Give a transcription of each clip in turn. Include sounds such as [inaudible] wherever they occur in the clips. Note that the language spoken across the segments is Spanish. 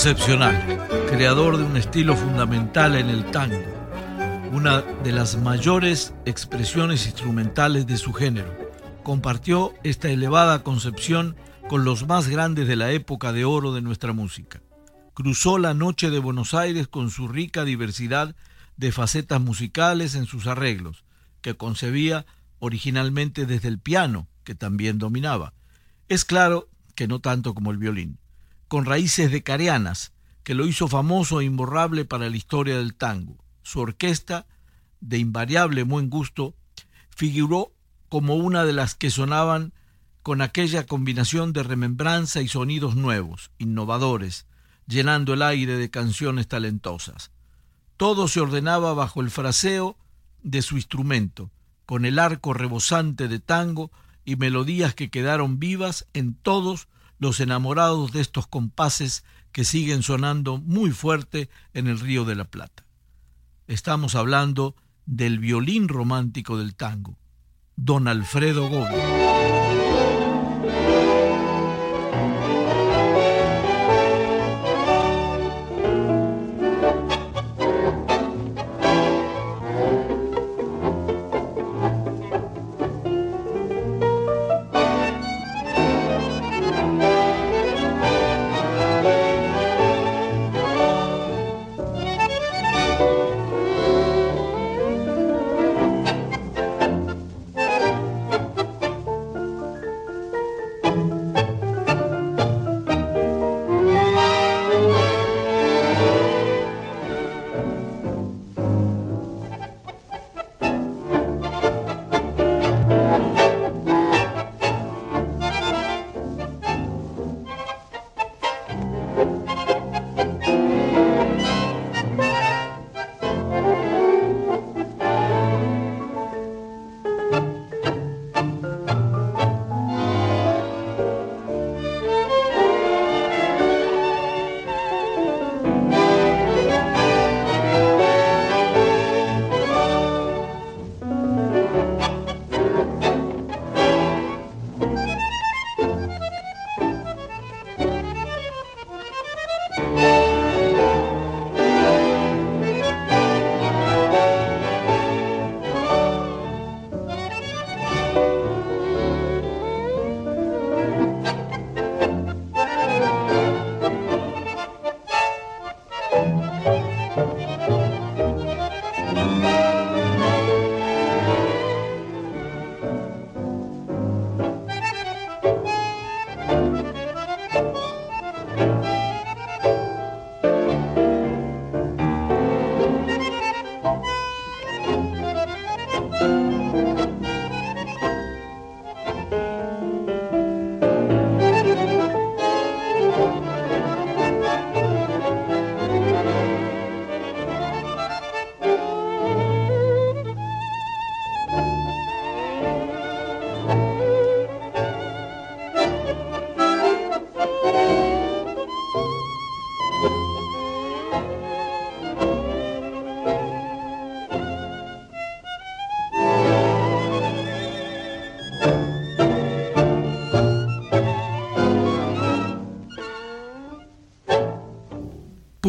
Excepcional, creador de un estilo fundamental en el tango, una de las mayores expresiones instrumentales de su género. Compartió esta elevada concepción con los más grandes de la época de oro de nuestra música. Cruzó la noche de Buenos Aires con su rica diversidad de facetas musicales en sus arreglos, que concebía originalmente desde el piano, que también dominaba. Es claro que no tanto como el violín con raíces de carianas, que lo hizo famoso e imborrable para la historia del tango. Su orquesta, de invariable buen gusto, figuró como una de las que sonaban con aquella combinación de remembranza y sonidos nuevos, innovadores, llenando el aire de canciones talentosas. Todo se ordenaba bajo el fraseo de su instrumento, con el arco rebosante de tango y melodías que quedaron vivas en todos los enamorados de estos compases que siguen sonando muy fuerte en el Río de la Plata. Estamos hablando del violín romántico del tango, don Alfredo Gómez.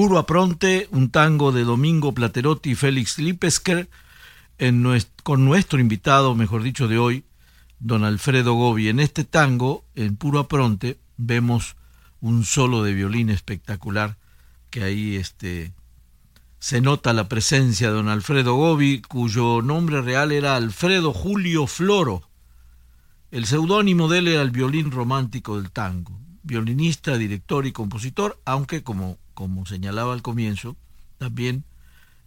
Puro Apronte, un tango de Domingo Platerotti y Félix Lipesker, con nuestro invitado, mejor dicho, de hoy, don Alfredo Gobi. En este tango, en puro apronte, vemos un solo de violín espectacular que ahí este, se nota la presencia de don Alfredo Gobi, cuyo nombre real era Alfredo Julio Floro. El seudónimo de él era el violín romántico del tango, violinista, director y compositor, aunque como, como señalaba al comienzo, también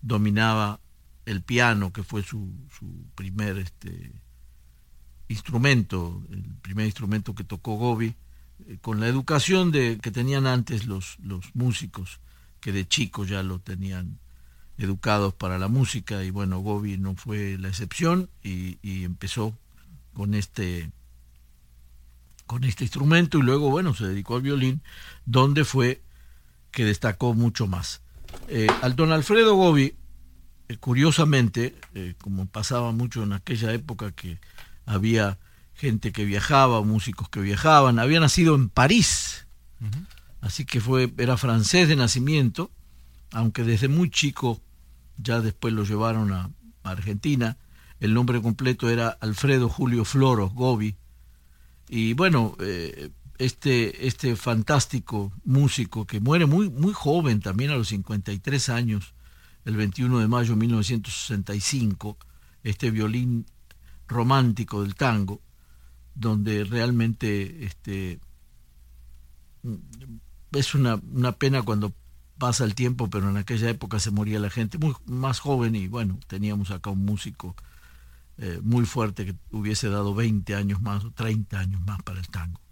dominaba el piano, que fue su, su primer este, instrumento, el primer instrumento que tocó Gobi, eh, con la educación de, que tenían antes los, los músicos, que de chicos ya lo tenían educados para la música, y bueno, Gobi no fue la excepción, y, empezó con este con este instrumento y luego bueno se dedicó al violín donde fue que destacó mucho más. Eh, al don Alfredo Gobi eh, curiosamente como pasaba mucho en aquella época que había gente que viajaba, músicos que viajaban, había nacido en París, así que fue, era francés de nacimiento, aunque desde muy chico ya después lo llevaron a, Argentina, el nombre completo era Alfredo Julio Floro Gobi, y bueno, eh, este, este fantástico músico que muere muy, muy joven, también a los 53 años, el 21 de mayo de 1965, este violín romántico del tango, donde realmente este, es una, una pena cuando pasa el tiempo, pero en aquella época se moría la gente muy más joven y bueno, teníamos acá un músico eh, muy fuerte que hubiese dado 20 años más o 30 años más para el tango.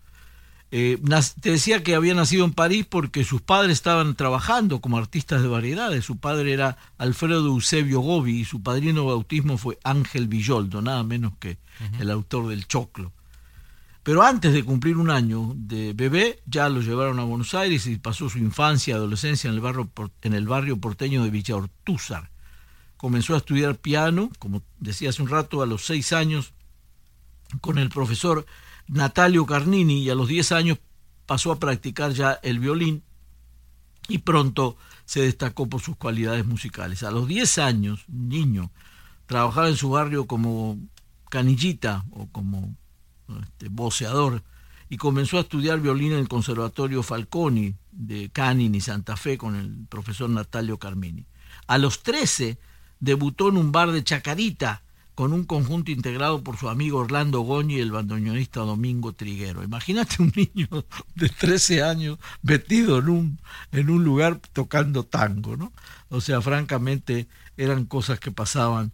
Eh, te decía que había nacido en París porque sus padres estaban trabajando como artistas de variedades. Su padre era Alfredo Eusebio Gobi y su padrino de bautismo fue Ángel Villoldo, nada menos que el autor del Choclo. Pero antes de cumplir un año de bebé, ya lo llevaron a Buenos Aires y pasó su infancia y adolescencia en el, barrio, en el barrio porteño de Villa Ortúzar. Comenzó a estudiar piano, como decía hace un rato, a los seis años, con el profesor Natalio Carnini y a los 10 años pasó a practicar ya el violín y pronto se destacó por sus cualidades musicales. A los 10 años, niño, trabajaba en su barrio como canillita o como este, voceador y comenzó a estudiar violín en el Conservatorio Falconi de Canini, Santa Fe, con el profesor Natalio Carmini. A los 13 debutó en un bar de Chacarita con un conjunto integrado por su amigo Orlando Goñi y el bandoneonista Domingo Triguero. Imagínate un niño de 13 años metido en un, en un lugar tocando tango, ¿no? O sea, francamente eran cosas que pasaban.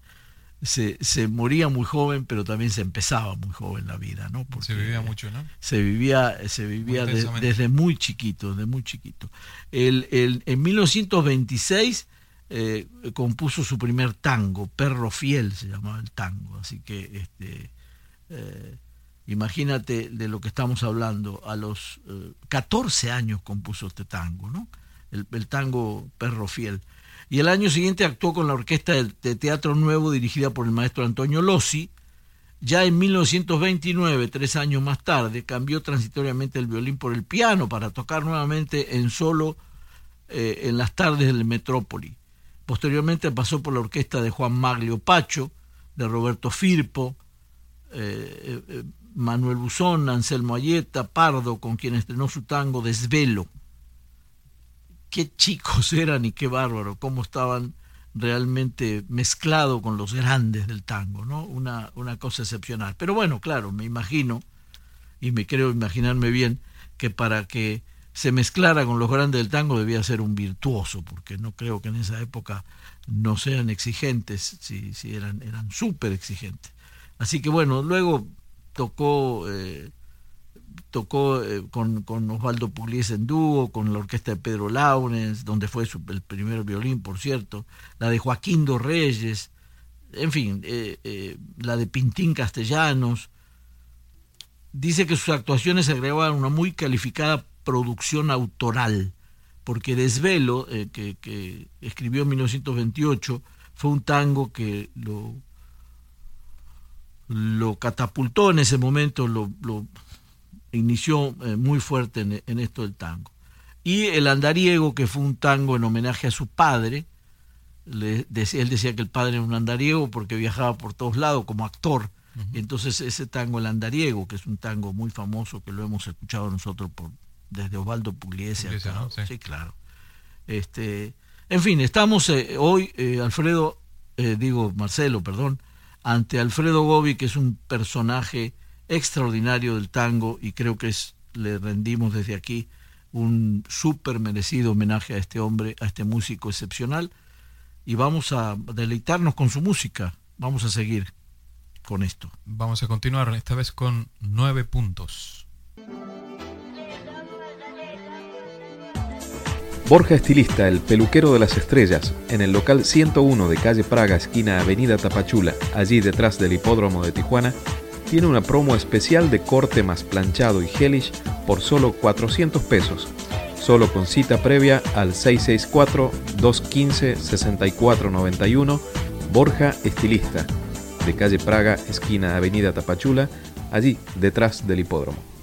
Se, se moría muy joven, pero también se empezaba muy joven la vida, ¿no? se vivía mucho, ¿no? Se vivía, se vivía desde muy chiquito, desde muy chiquito. El, el, en 1926 eh, compuso su primer tango, Perro Fiel se llamaba el tango, así que este, eh, imagínate de lo que estamos hablando, a los 14 eh, años compuso este tango, ¿no? El, tango Perro Fiel. Y el año siguiente actuó con la orquesta de, Teatro Nuevo dirigida por el maestro Antonio Lossi. Ya en 1929, tres años más tarde, cambió transitoriamente el violín por el piano para tocar nuevamente en solo en las tardes del Metrópoli. Posteriormente pasó por la orquesta de Juan Maglio Pacho, de Roberto Firpo, eh, eh, Manuel Buzón, Anselmo Ayeta, Pardo, con quien estrenó su tango Desvelo. Qué chicos eran y qué bárbaro, cómo estaban realmente mezclados con los grandes del tango, ¿no? Una, una cosa excepcional. Pero bueno, claro, me imagino, y me creo imaginarme bien, que para que se mezclara con los grandes del tango debía ser un virtuoso, porque no creo que en esa época no sean exigentes, si, eran, eran súper exigentes. Así que bueno, luego tocó, eh, tocó eh, con, con, Osvaldo Pugliese en dúo, con la orquesta de Pedro Launes, donde fue el primer violín, por cierto, la de Joaquín dos Reyes, en fin, eh, la de Pintín Castellanos. Dice que sus actuaciones agregaban una muy calificada producción autoral, porque Desvelo, eh, que, escribió en 1928, fue un tango que lo, lo catapultó en ese momento, lo, inició eh, muy fuerte en, esto del tango. Y El Andariego, que fue un tango en homenaje a su padre, le, él decía que el padre era un andariego porque viajaba por todos lados como actor, Entonces ese tango El Andariego, que es un tango muy famoso que lo hemos escuchado nosotros por desde Osvaldo Pugliese. sí. claro. Este, en fin, estamos eh, hoy, eh, Alfredo, eh, digo Marcelo, perdón, ante Alfredo Gobi, que es un personaje extraordinario del tango y creo que es, le rendimos desde aquí un súper merecido homenaje a este hombre, a este músico excepcional y vamos a deleitarnos con su música. Vamos a seguir con esto. Vamos a continuar esta vez con nueve puntos. Borja Estilista, el peluquero de las estrellas, en el local 101 de calle Praga, esquina Avenida Tapachula, allí detrás del hipódromo de Tijuana, tiene una promo especial de corte más planchado y gelish por solo 400 pesos, solo con cita previa al 664-215-6491, Borja Estilista, de calle Praga, esquina Avenida Tapachula, allí detrás del hipódromo.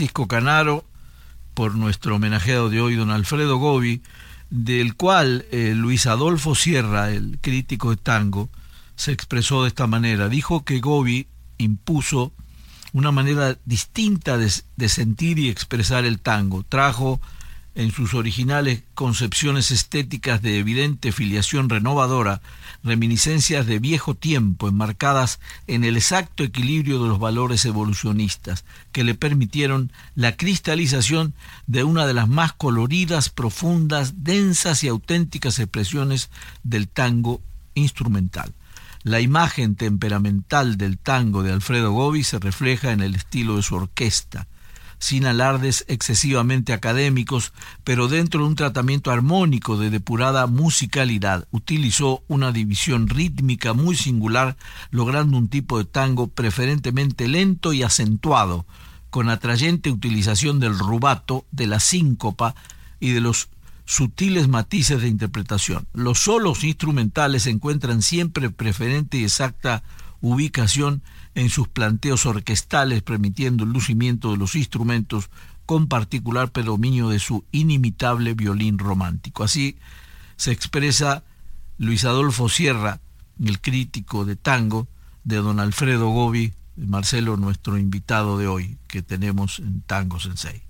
Francisco Canaro, por nuestro homenajeado de hoy, don Alfredo Gobi, del cual eh, Luis Adolfo Sierra, el crítico de tango, se expresó de esta manera. Dijo que Gobi impuso una manera distinta de sentir y expresar el tango. Trajo en sus originales concepciones estéticas de evidente filiación renovadora, reminiscencias de viejo tiempo enmarcadas en el exacto equilibrio de los valores evolucionistas, que le permitieron la cristalización de una de las más coloridas, profundas, densas y auténticas expresiones del tango instrumental. La imagen temperamental del tango de Alfredo Gobi se refleja en el estilo de su orquesta, sin alardes excesivamente académicos, pero dentro de un tratamiento armónico de depurada musicalidad. Utilizó una división rítmica muy singular, logrando un tipo de tango preferentemente lento y acentuado, con atrayente utilización del rubato, de la síncopa y de los sutiles matices de interpretación. Los solos instrumentales encuentran siempre preferente y exacta ubicación en sus planteos orquestales, permitiendo el lucimiento de los instrumentos con particular predominio de su inimitable violín romántico. Así se expresa Luis Adolfo Sierra, el crítico de tango, de don Alfredo Gobi, Marcelo, nuestro invitado de hoy que tenemos en Tango Sensei.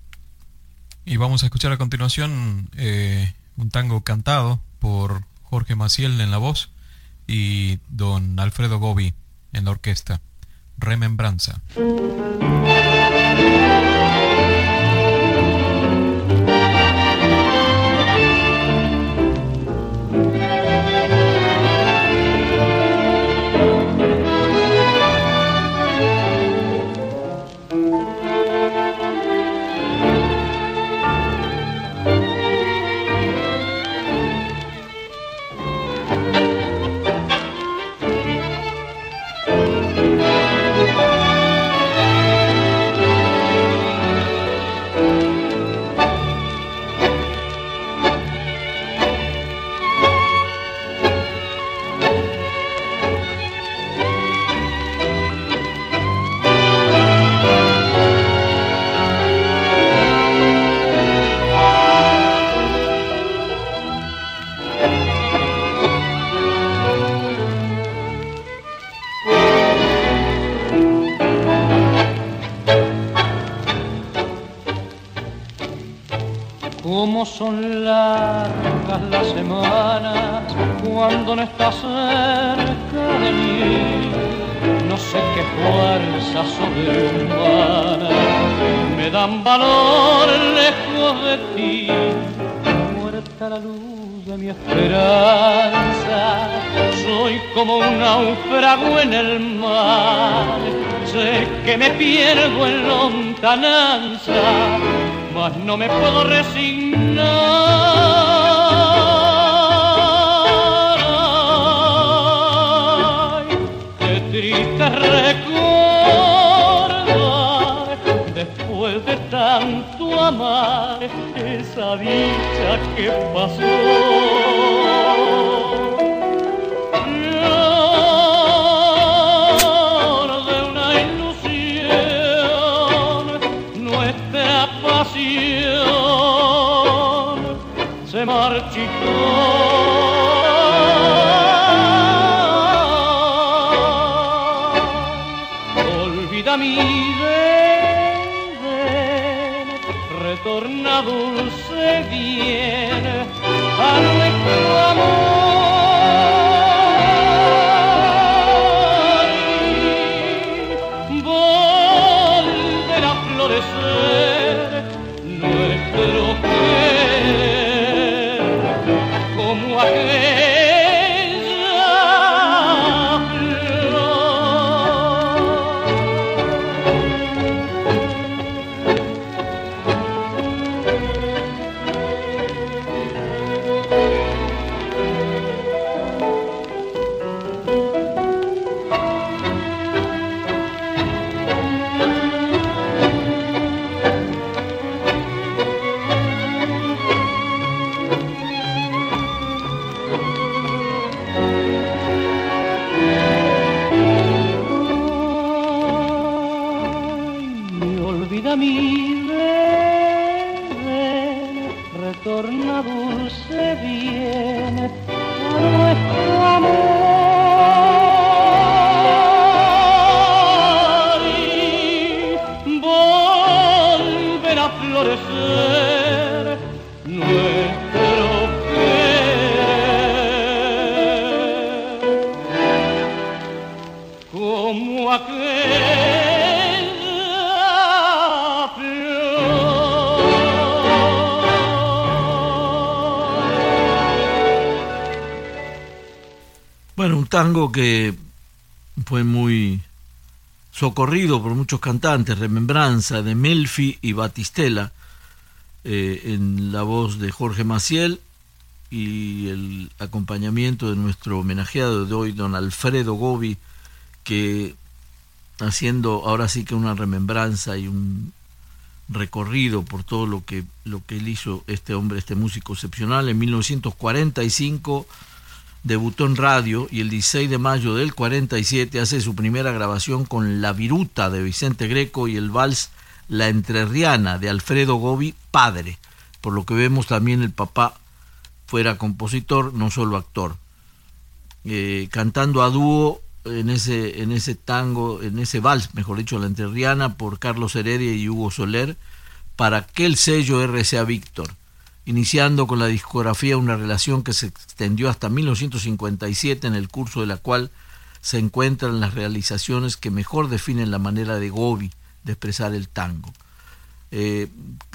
Y vamos a escuchar a continuación eh, un tango cantado por Jorge Maciel en la voz y don Alfredo Gobi en la orquesta. Remembranza. Me puedo resignar. camino. Tango que fue muy socorrido por muchos cantantes, Remembranza de Melfi y Batistela, eh, en la voz de Jorge Maciel y el acompañamiento de nuestro homenajeado de hoy, don Alfredo Gobi, que haciendo ahora sí que una remembranza y un recorrido por todo lo que, lo que él hizo, este hombre, este músico excepcional, en 1945 debutó en radio y el 16 de mayo del 47 hace su primera grabación con La Viruta de Vicente Greco y el vals La Entrerriana de Alfredo Gobi, padre. Por lo que vemos también el papá fuera compositor, no solo actor. Eh, cantando a dúo en ese, en ese tango, en ese vals, mejor dicho, La Entrerriana, por Carlos Heredia y Hugo Soler, para aquel sello RCA Víctor iniciando con la discografía una relación que se extendió hasta 1957 en el curso de la cual se encuentran las realizaciones que mejor definen la manera de Gobi de expresar el tango. Eh,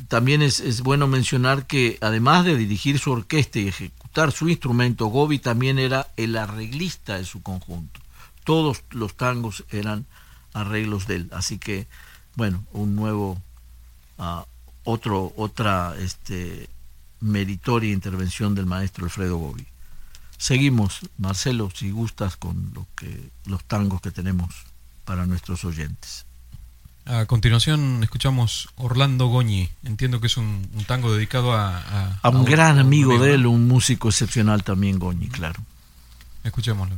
también es, bueno mencionar que además de dirigir su orquesta y ejecutar su instrumento, Gobi también era el arreglista de su conjunto. Todos los tangos eran arreglos de él. Así que, bueno, un nuevo, uh, otro, otra este, meritoria intervención del maestro Alfredo Gobi. Seguimos, Marcelo, si gustas, con lo que, los tangos que tenemos para nuestros oyentes. A continuación escuchamos Orlando Goñi. Entiendo que es un, tango dedicado a... A, un gran amigo de él, un músico excepcional también, Goñi, claro. Escuchémoslo.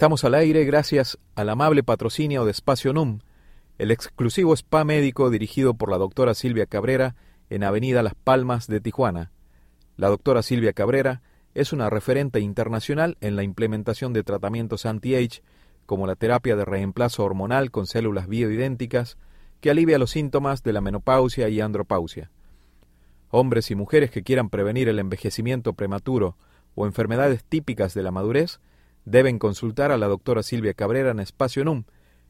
Estamos al aire gracias al amable patrocinio de Espacio NUM, el exclusivo spa médico dirigido por la doctora Silvia Cabrera en Avenida Las Palmas de Tijuana. La doctora Silvia Cabrera es una referente internacional en la implementación de tratamientos anti-age como la terapia de reemplazo hormonal con células bioidénticas, que alivia los síntomas de la menopausia y andropausia. Hombres y mujeres que quieran prevenir el envejecimiento prematuro o enfermedades típicas de la madurez deben consultar a la doctora Silvia Cabrera en Espacio NUM,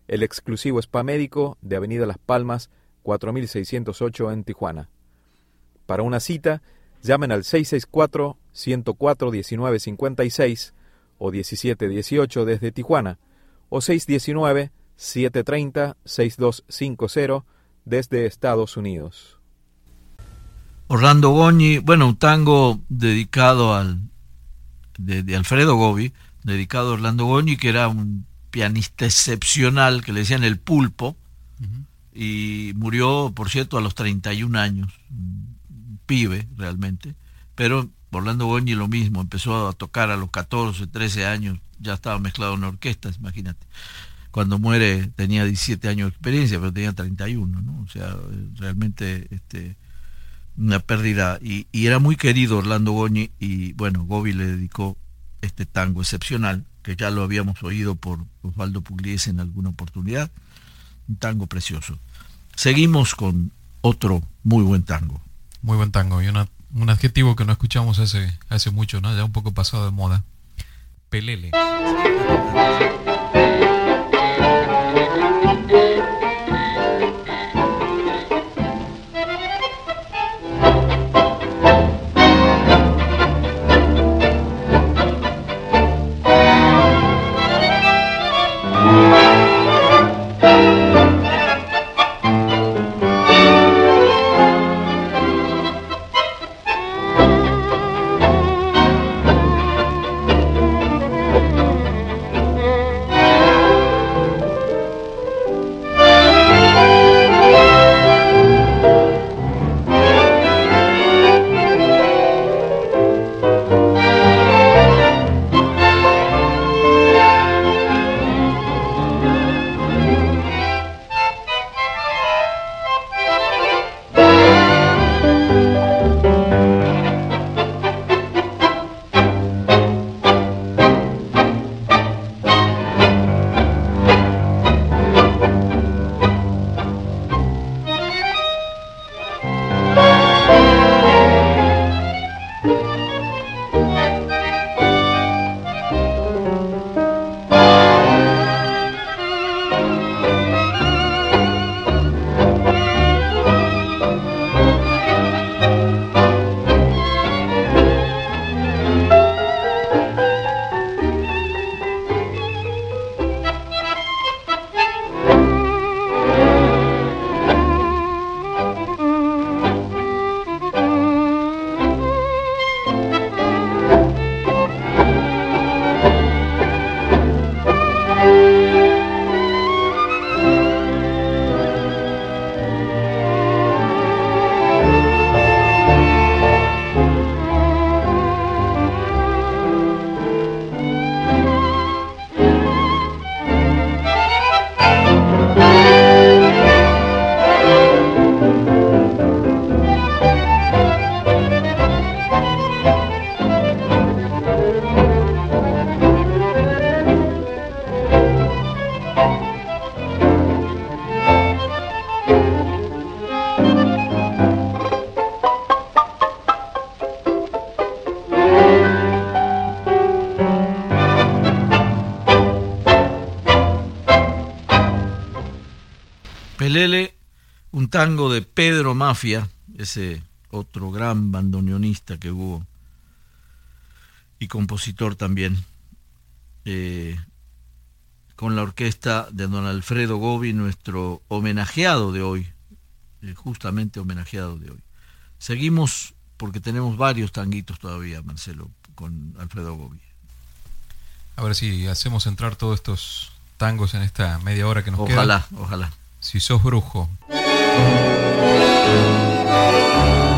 el exclusivo spa médico de Avenida Las Palmas 4608 en Tijuana. Para una cita, llamen al 664-104-1956 o 1718 desde Tijuana o 619-730-6250 desde Estados Unidos. Orlando Goñi, bueno, un tango dedicado al de, Alfredo Gobi, dedicado a Orlando Goñi, que era un pianista excepcional, que le decían el pulpo, y murió, por cierto, a los 31 años, un pibe realmente, pero Orlando Goñi lo mismo, empezó a tocar a los 14, 13 años, ya estaba mezclado en orquestas, imagínate. Cuando muere tenía 17 años de experiencia, pero tenía 31, ¿no? O sea, realmente este, una pérdida. Y, era muy querido Orlando Goñi y bueno, Gobi le dedicó este tango excepcional, que ya lo habíamos oído por Osvaldo Pugliese en alguna oportunidad. Un tango precioso. Seguimos con otro muy buen tango. Muy buen tango y un adjetivo que no escuchamos hace, hace mucho, ¿no? ya un poco pasado de moda. Pelele. Tango de Pedro Mafia, ese otro gran bandoneonista que hubo y compositor también, eh, con la orquesta de don Alfredo Gobi, nuestro homenajeado de hoy, eh, justamente homenajeado de hoy. Seguimos porque tenemos varios tanguitos todavía, Marcelo, con Alfredo Gobi. A ver si hacemos entrar todos estos tangos en esta media hora que nos queda. Ojalá, ojalá. Si sos brujo. thank you.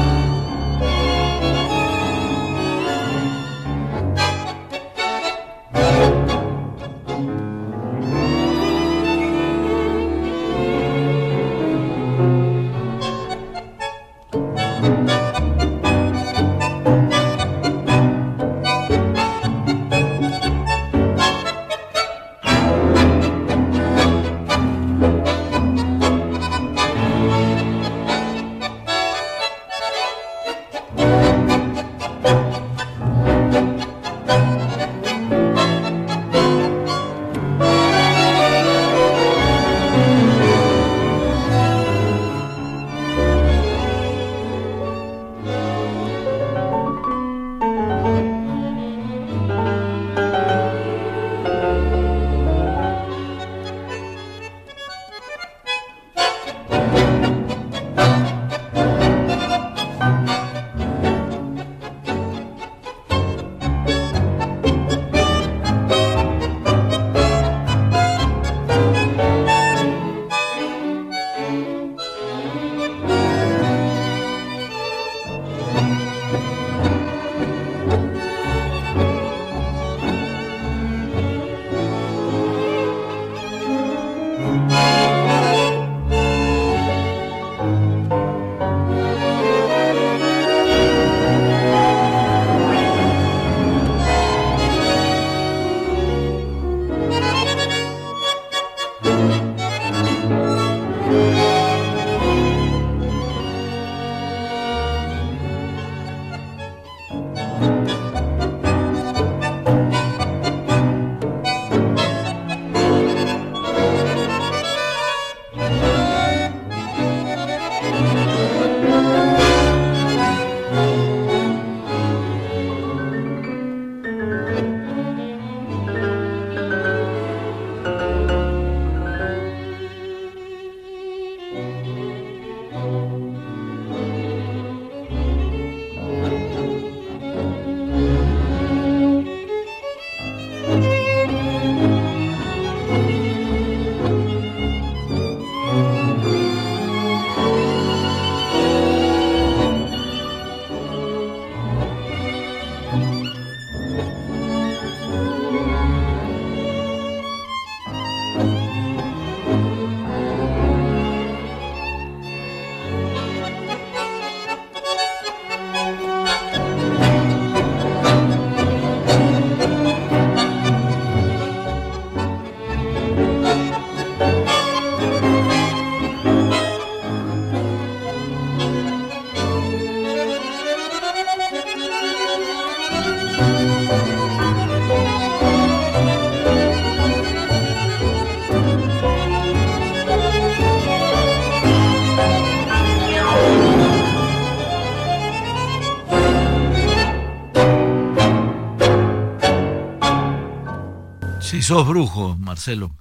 Sos brujo, Marcelo,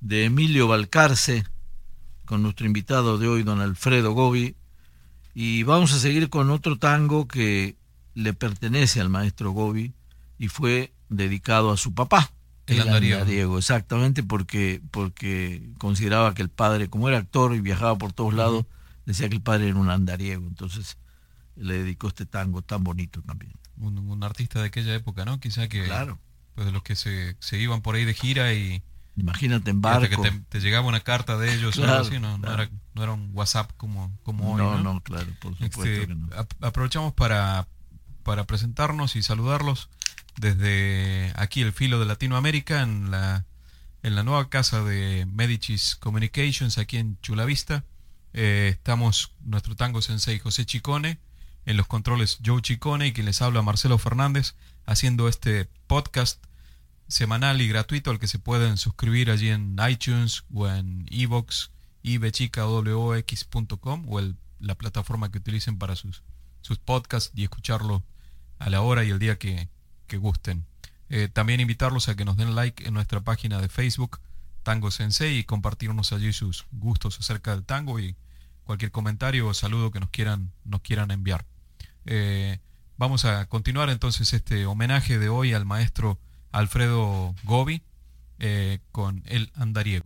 de Emilio Balcarce, con nuestro invitado de hoy, don Alfredo Gobi, y vamos a seguir con otro tango que le pertenece al maestro Gobi y fue dedicado a su papá. El, andariego. exactamente, porque, porque consideraba que el padre, como era actor y viajaba por todos lados, decía que el padre era un andariego. Entonces le dedicó este tango tan bonito también. Un, artista de aquella época, ¿no? Quizá que. Claro. Pues de los que se, se iban por ahí de gira y. Imagínate en barco. que te, llegaba una carta de ellos o algo así, ¿no? No, era, no, era, un WhatsApp como, como hoy. No, no, claro, por supuesto este, que no. Aprovechamos para, para presentarnos y saludarlos desde aquí el filo de Latinoamérica en la, en la nueva casa de Medicis Communications aquí en Chulavista. Eh, estamos nuestro tango sensei José Chicone, en los controles Joe Chicone y quien les habla Marcelo Fernández, haciendo este podcast semanal y gratuito al que se pueden suscribir allí en iTunes o en iVoox, ibchicawox.com o la plataforma que utilicen para sus, sus podcasts y escucharlo a la hora y el día que, que gusten. Eh, también invitarlos a que nos den like en nuestra página de Facebook, Tango Sensei, y compartirnos allí sus gustos acerca del tango y cualquier comentario o saludo que nos quieran, nos quieran enviar. Eh, vamos a continuar entonces este homenaje de hoy al maestro Alfredo Gobi eh, con el andariego.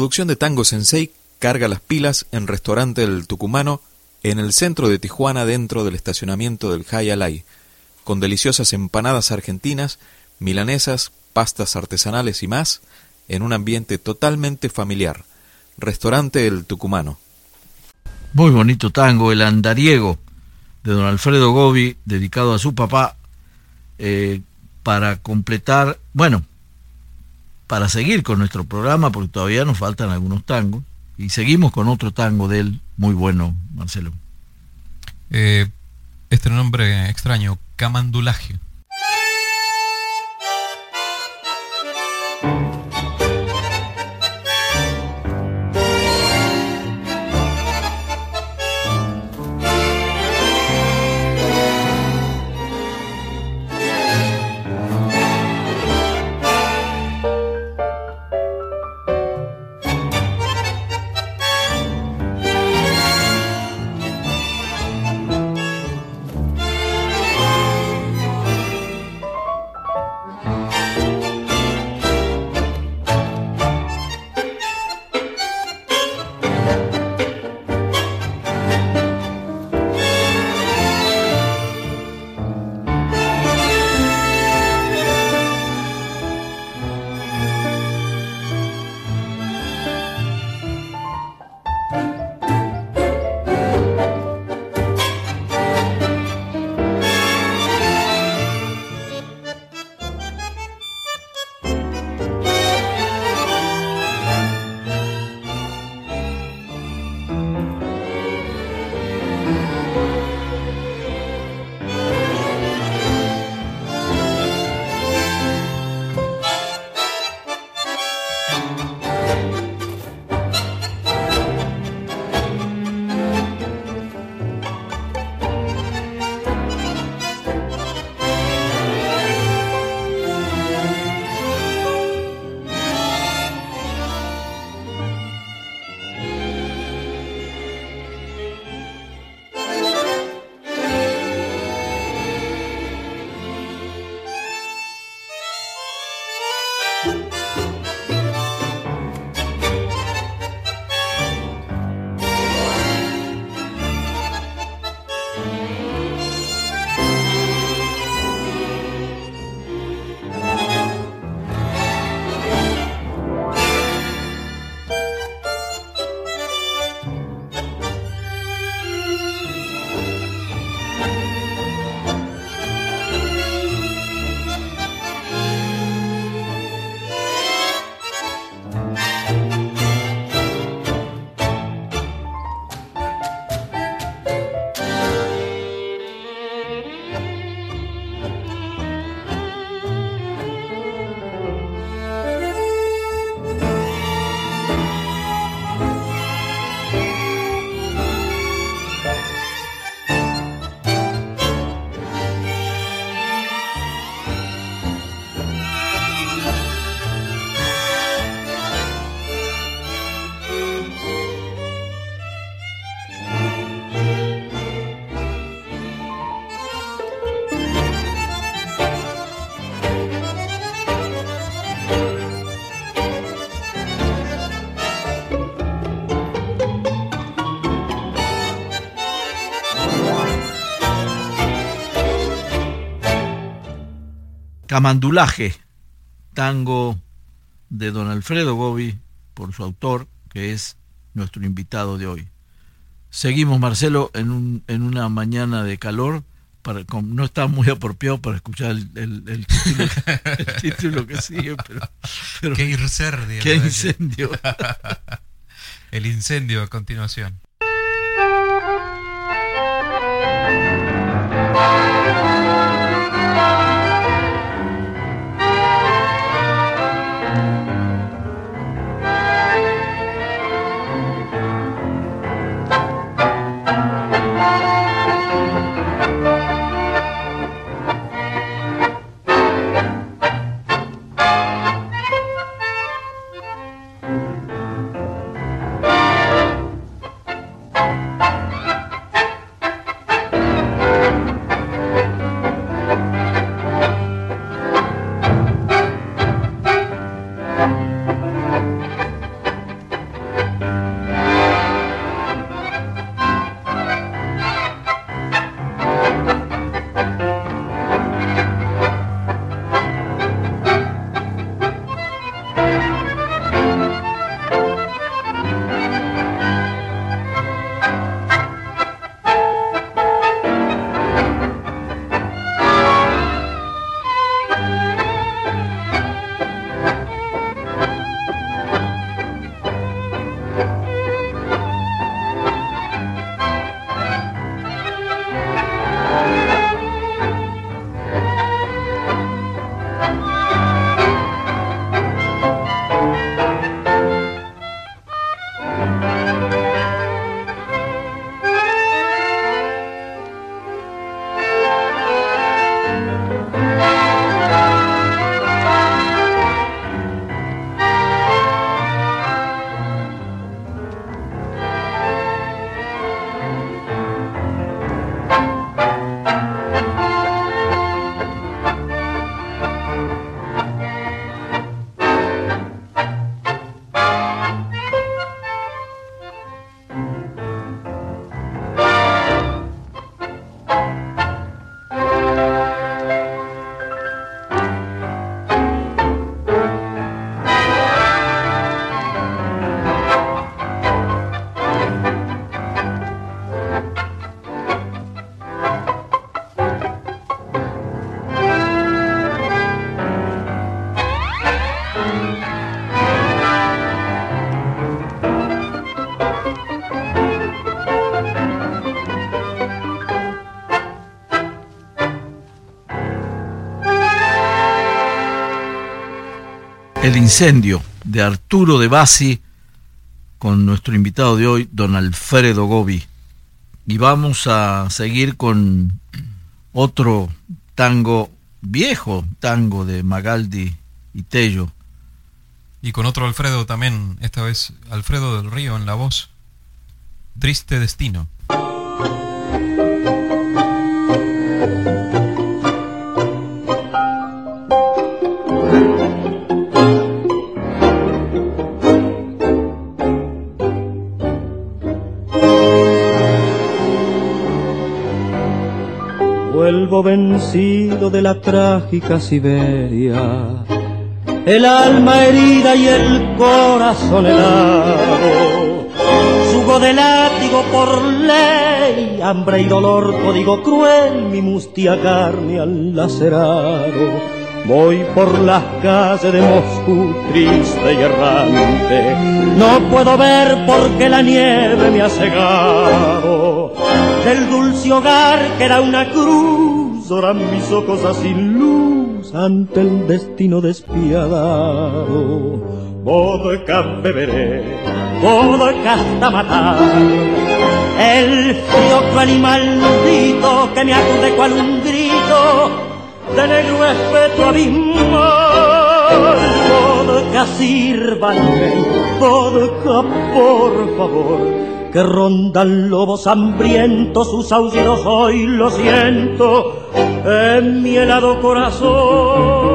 Producción de Tango Sensei carga las pilas en Restaurante del Tucumano, en el centro de Tijuana, dentro del estacionamiento del Alay, con deliciosas empanadas argentinas, milanesas, pastas artesanales y más, en un ambiente totalmente familiar. Restaurante El Tucumano. Muy bonito tango, El Andariego, de don Alfredo Gobi, dedicado a su papá, eh, para completar, bueno, para seguir con nuestro programa, porque todavía nos faltan algunos tangos, y seguimos con otro tango de él, muy bueno, Marcelo. Eh, este nombre extraño, Camandulaje. Camandulaje, tango de don Alfredo Gobi, por su autor, que es nuestro invitado de hoy. Seguimos, Marcelo, en, un, en una mañana de calor. Para, no está muy apropiado para escuchar el, [laughs] título, que sigue, pero... qué incendio. Qué incendio. [laughs] el incendio a continuación. [laughs] El incendio de Arturo de Bassi con nuestro invitado de hoy, don Alfredo Gobi. Y vamos a seguir con otro tango viejo, tango de Magaldi y Tello. Y con otro Alfredo también, esta vez Alfredo del Río en la voz. Triste destino. Vencido de la trágica Siberia, el alma herida y el corazón helado. Subo de látigo por ley, hambre y dolor, código cruel, mi mustia carne al lacerado. Voy por las calles de Moscú triste y errante, no puedo ver porque la nieve me ha cegado. Del dulce hogar que era una cruz, lloran mis ojos así luz ante el destino despiadado. Vodka beberé, vodka hasta matar. El frío cruel y maldito que me acude cual un grito de negro espeto abismal. Vodka sírvanme, vodka por favor, que rondan lobos hambrientos, sus aullidos hoy lo siento en mi helado corazón.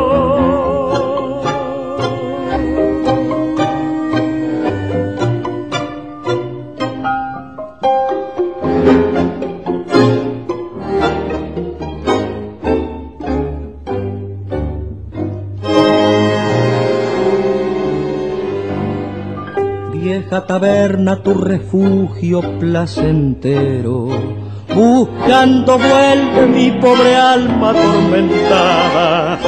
Taberna tu refugio placentero. Buscando vuelve mi pobre alma atormentada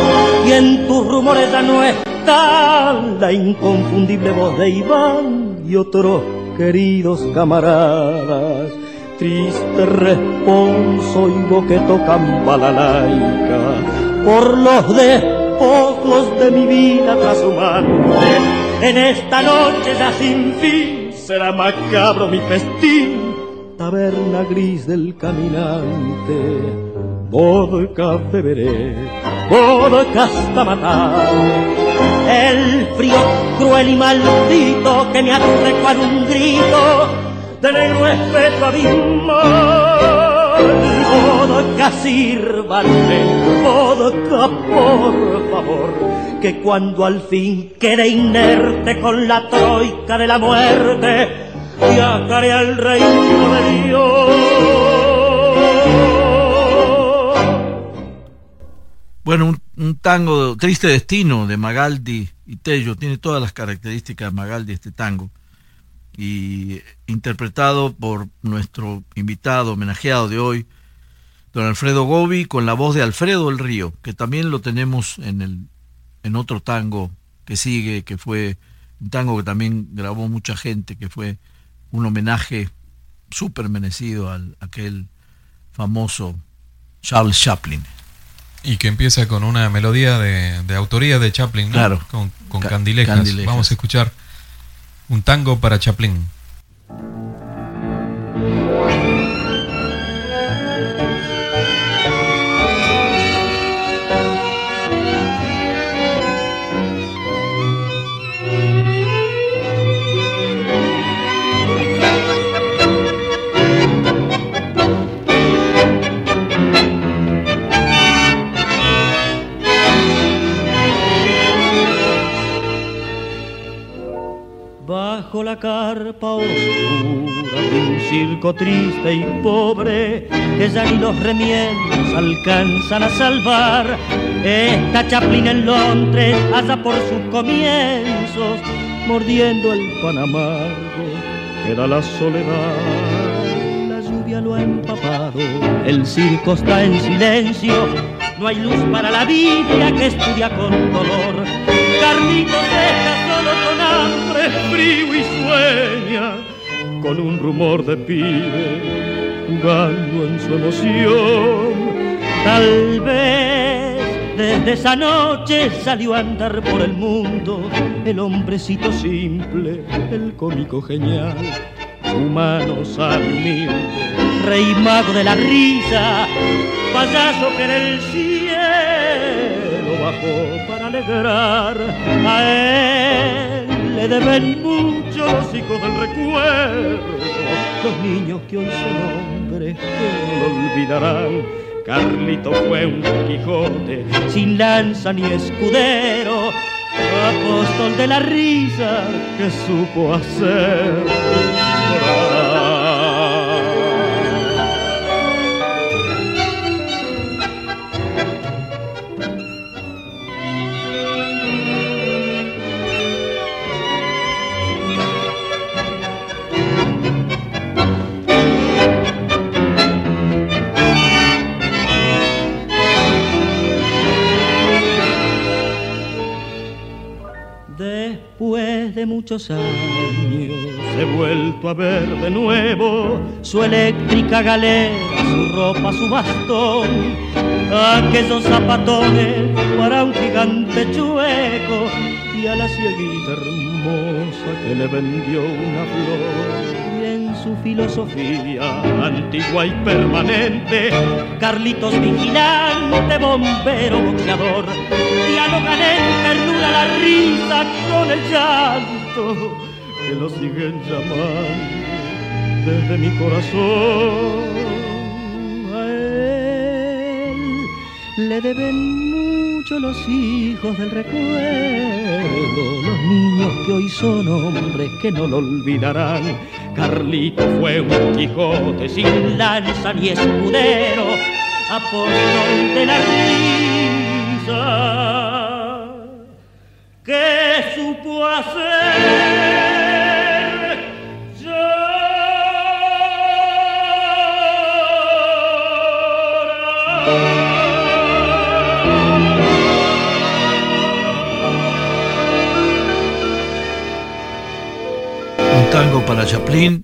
y en tus rumores ya no está la inconfundible voz de Iván y otros queridos camaradas. Triste responso y que tocan balalaica por los despojos de mi vida trashumante en esta noche ya sin fin será macabro mi festín, taberna gris del caminante. Vodka beberé, vodka hasta matar. El frío cruel y maldito que me aturre cual un grito de negro abismal. Vodka sírvanme, vodka por favor que cuando al fin quede inerte con la troika de la muerte, viajaré al reino de Dios. Bueno, un, tango Triste Destino de Magaldi y Tello, tiene todas las características de Magaldi este tango, y interpretado por nuestro invitado homenajeado de hoy, don Alfredo Gobi, con la voz de Alfredo del Río, que también lo tenemos en el en otro tango que sigue, que fue un tango que también grabó mucha gente, que fue un homenaje súper merecido a aquel famoso Charles Chaplin. Y que empieza con una melodía de, autoría de Chaplin, claro, con, con candilejas. Vamos a escuchar un tango para Chaplin. La carpa oscura de un circo triste y pobre que ya ni los remiedos alcanzan a salvar. Esta Chaplin en Londres, allá por sus comienzos, mordiendo el pan amargo, queda la soledad. La lluvia lo ha empapado, el circo está en silencio no hay luz para la vida que estudia con dolor. Carlitos deja solo con hambre, frío y sueña, con un rumor de pibe jugando en su emoción. Tal vez desde esa noche salió a andar por el mundo el hombrecito simple, el cómico genial, humano, sabio, humilde, rey mago de la risa, payaso que en el cielo bajó para alegrar a él. Le deben mucho los hijos del recuerdo, los niños que hoy son hombres que lo olvidarán. Carlito fue un Quijote sin lanza ni escudero, apóstol de la risa que supo hacer. De muchos años he vuelto a ver de nuevo su eléctrica galera, su ropa, su bastón, aquellos zapatones para un gigante chueco y a la cieguita hermosa que le vendió una flor. Y en su filosofía antigua y permanente, Carlitos vigilante, bombero, boxeador, dialogan la risa con el llanto que lo siguen llamando desde mi corazón. A él le deben mucho los hijos del recuerdo, los niños que hoy son hombres que no lo olvidarán. Carlito fue un Quijote sin lanza ni escudero, apóstol de la risa que supo hacer. Un tango para Chaplin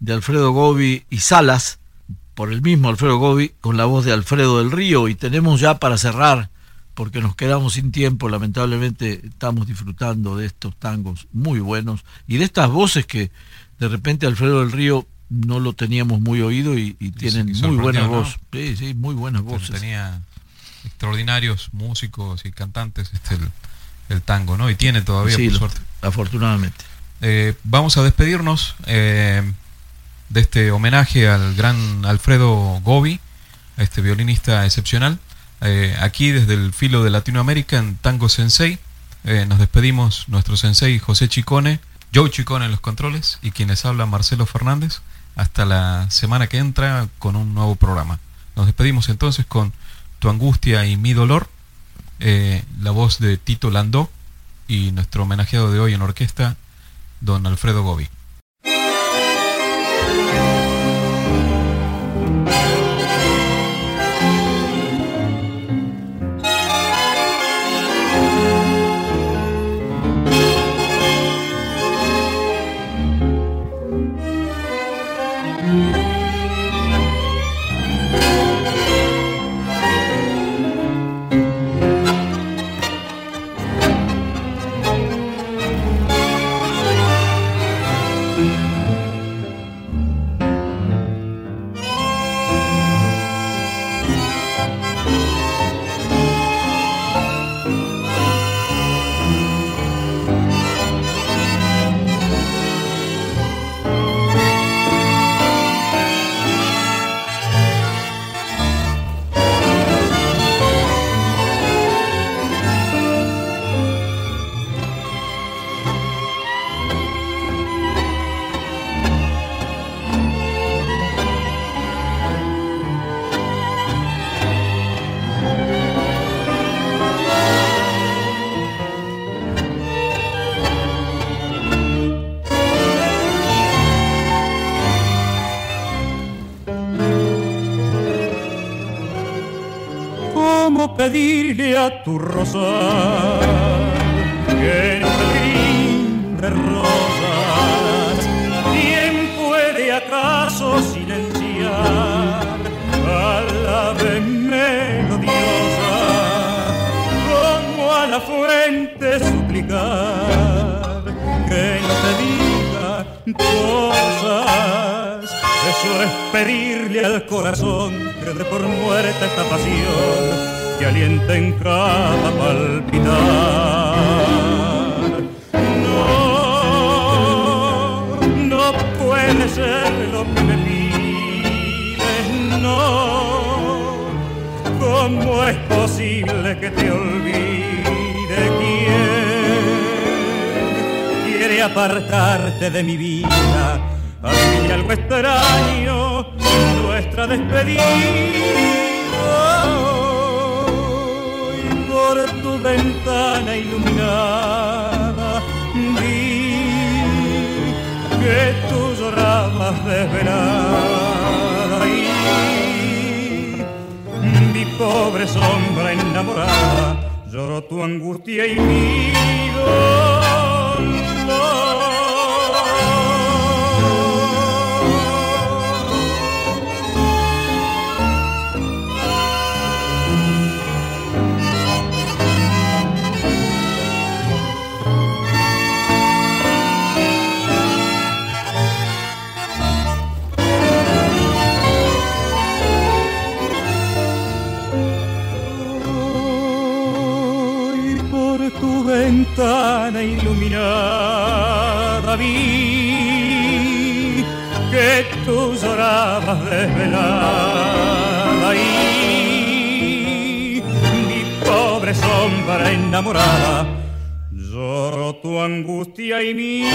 de Alfredo Gobi y Salas, por el mismo Alfredo Gobi, con la voz de Alfredo del Río. Y tenemos ya para cerrar, porque nos quedamos sin tiempo, lamentablemente estamos disfrutando de estos tangos muy buenos y de estas voces que de repente Alfredo del Río no lo teníamos muy oído y, y tienen muy ¿no? voces. Sí, sí, muy buenas voces. Tenía extraordinarios músicos y cantantes este el, el tango, ¿no? Y tiene todavía, Sí, por lo- suerte. afortunadamente. Eh, vamos a despedirnos eh, de este homenaje al gran Alfredo Gobi, a este violinista excepcional. Eh, aquí desde el filo de Latinoamérica en Tango Sensei. eh, nos despedimos nuestro sensei José Chicone, Joe Chicone en los controles y quienes hablan Marcelo Fernández. Hasta la semana que entra con un nuevo programa. Nos despedimos entonces con Tu angustia y mi dolor, eh, la voz de Tito Landó y nuestro homenajeado de hoy en orquesta, don Alfredo Gobi. Tu rosal que de rosas. ¿Quién puede acaso silenciar a la vez melodiosa como a la fuente suplicar que no te diga cosas? Eso es pedirle al corazón que de por muerte esta pasión que alienta en cada palpitar. No, no puede ser lo que me pides, no. ¿Cómo es posible que te olvide quién quiere apartarte de mi vida? mí algo extraño, nuestra despedida por tu ventana iluminada vi que tú llorabas desvelada y mi pobre sombra enamorada lloró tu angustia y mi dolor. Ventana iluminada vi que tú llorabas desvelada y mi pobre sombra enamorada lloró tu angustia y mi.